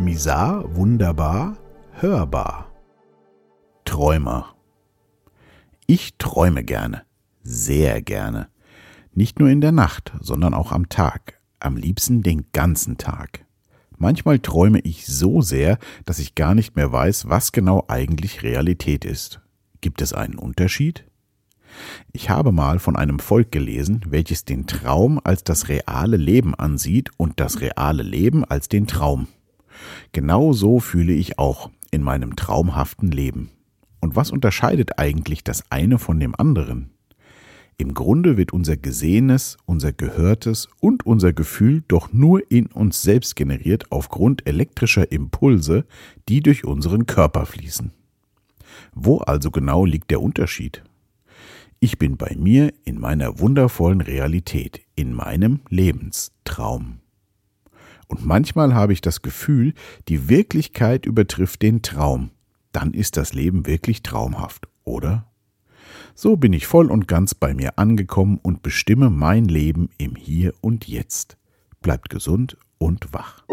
Misar, wunderbar, hörbar. Träumer. Ich träume gerne, sehr gerne. Nicht nur in der Nacht, sondern auch am Tag, am liebsten den ganzen Tag. Manchmal träume ich so sehr, dass ich gar nicht mehr weiß, was genau eigentlich Realität ist. Gibt es einen Unterschied? Ich habe mal von einem Volk gelesen, welches den Traum als das reale Leben ansieht und das reale Leben als den Traum. Genau so fühle ich auch in meinem traumhaften Leben. Und was unterscheidet eigentlich das eine von dem anderen? Im Grunde wird unser Gesehenes, unser Gehörtes und unser Gefühl doch nur in uns selbst generiert aufgrund elektrischer Impulse, die durch unseren Körper fließen. Wo also genau liegt der Unterschied? Ich bin bei mir in meiner wundervollen Realität, in meinem Lebenstraum. Und manchmal habe ich das Gefühl, die Wirklichkeit übertrifft den Traum. Dann ist das Leben wirklich traumhaft, oder? So bin ich voll und ganz bei mir angekommen und bestimme mein Leben im Hier und Jetzt. Bleibt gesund und wach.